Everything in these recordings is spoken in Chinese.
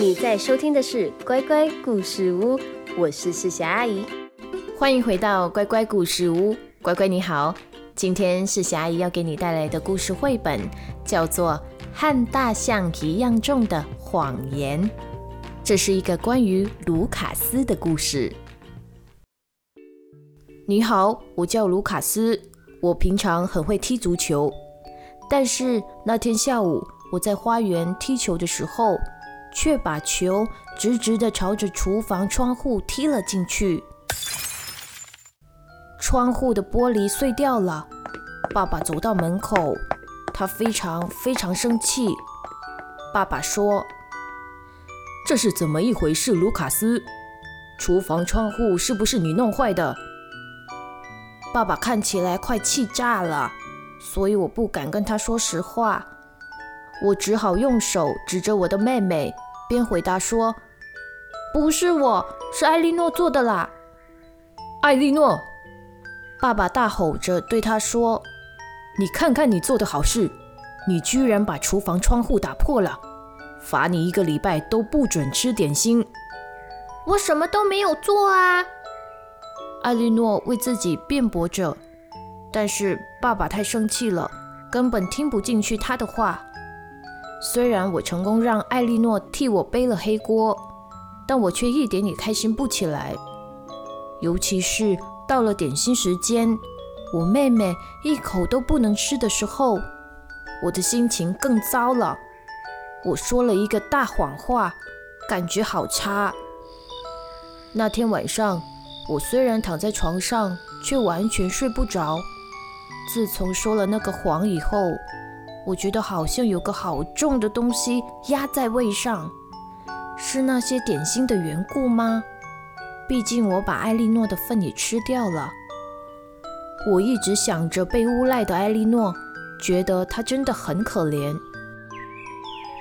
你在收听的是乖乖故事屋，我是世霞阿姨，欢迎回到乖乖故事屋。乖乖你好，今天世霞阿姨要给你带来的故事绘本叫做《和大象一样重的谎言》，这是一个关于卢卡斯的故事。你好，我叫卢卡斯，我平常很会踢足球。但是那天下午，我在花园踢球的时候，却把球直直地朝着厨房窗户踢了进去。窗户的玻璃碎掉了。爸爸走到门口，他非常非常生气。爸爸说：“这是怎么一回事，卢卡斯？厨房窗户是不是你弄坏的？”爸爸看起来快气炸了。所以我不敢跟他说实话，我只好用手指着我的妹妹，边回答说：“不是我，是艾莉诺做的啦。”艾莉诺，爸爸大吼着对他说：“你看看你做的好事，你居然把厨房窗户打破了，罚你一个礼拜都不准吃点心。”我什么都没有做啊！艾莉诺为自己辩驳着。但是爸爸太生气了，根本听不进去他的话。虽然我成功让艾莉诺替我背了黑锅，但我却一点也开心不起来。尤其是到了点心时间，我妹妹一口都不能吃的时候，我的心情更糟了。我说了一个大谎话，感觉好差。那天晚上，我虽然躺在床上，却完全睡不着。自从说了那个谎以后，我觉得好像有个好重的东西压在胃上，是那些点心的缘故吗？毕竟我把艾莉诺的份也吃掉了。我一直想着被诬赖的艾莉诺，觉得她真的很可怜。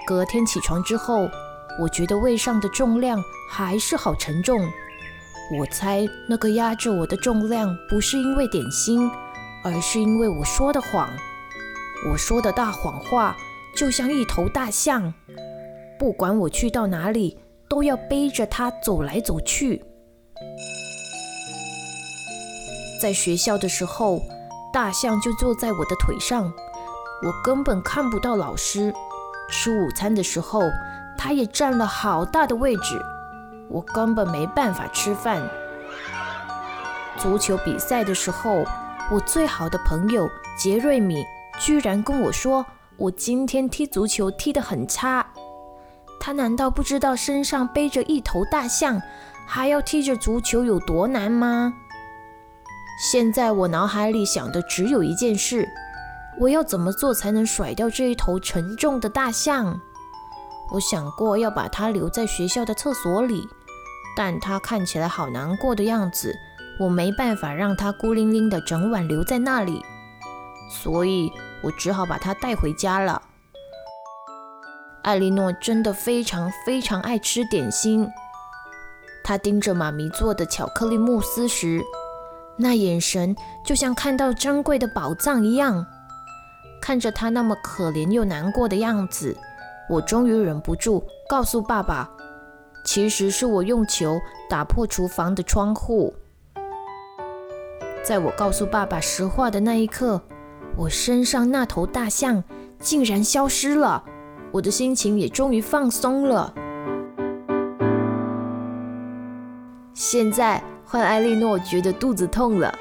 隔天起床之后，我觉得胃上的重量还是好沉重。我猜那个压着我的重量不是因为点心。而是因为我说的谎，我说的大谎话就像一头大象，不管我去到哪里，都要背着它走来走去。在学校的时候，大象就坐在我的腿上，我根本看不到老师。吃午餐的时候，它也占了好大的位置，我根本没办法吃饭。足球比赛的时候，我最好的朋友杰瑞米居然跟我说，我今天踢足球踢得很差。他难道不知道身上背着一头大象，还要踢着足球有多难吗？现在我脑海里想的只有一件事：我要怎么做才能甩掉这一头沉重的大象？我想过要把它留在学校的厕所里，但它看起来好难过的样子。我没办法让它孤零零的整晚留在那里，所以我只好把它带回家了。艾莉诺真的非常非常爱吃点心，她盯着妈咪做的巧克力慕斯时，那眼神就像看到珍贵的宝藏一样。看着她那么可怜又难过的样子，我终于忍不住告诉爸爸，其实是我用球打破厨房的窗户。在我告诉爸爸实话的那一刻，我身上那头大象竟然消失了，我的心情也终于放松了。现在换艾莉诺觉得肚子痛了，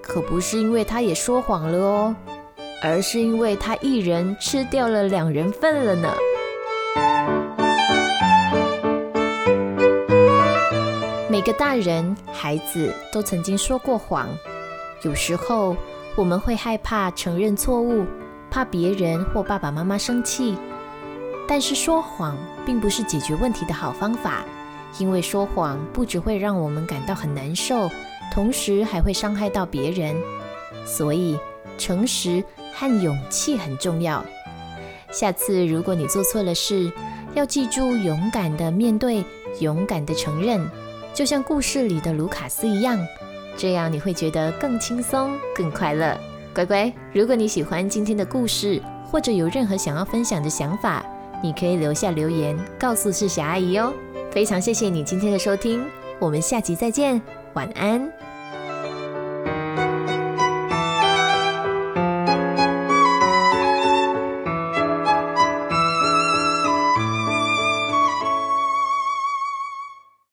可不是因为她也说谎了哦，而是因为她一人吃掉了两人份了呢。每个大人、孩子都曾经说过谎。有时候我们会害怕承认错误，怕别人或爸爸妈妈生气。但是说谎并不是解决问题的好方法，因为说谎不只会让我们感到很难受，同时还会伤害到别人。所以诚实和勇气很重要。下次如果你做错了事，要记住勇敢地面对，勇敢地承认，就像故事里的卢卡斯一样。这样你会觉得更轻松、更快乐。乖乖，如果你喜欢今天的故事，或者有任何想要分享的想法，你可以留下留言告诉世霞阿姨哦。非常谢谢你今天的收听，我们下集再见，晚安。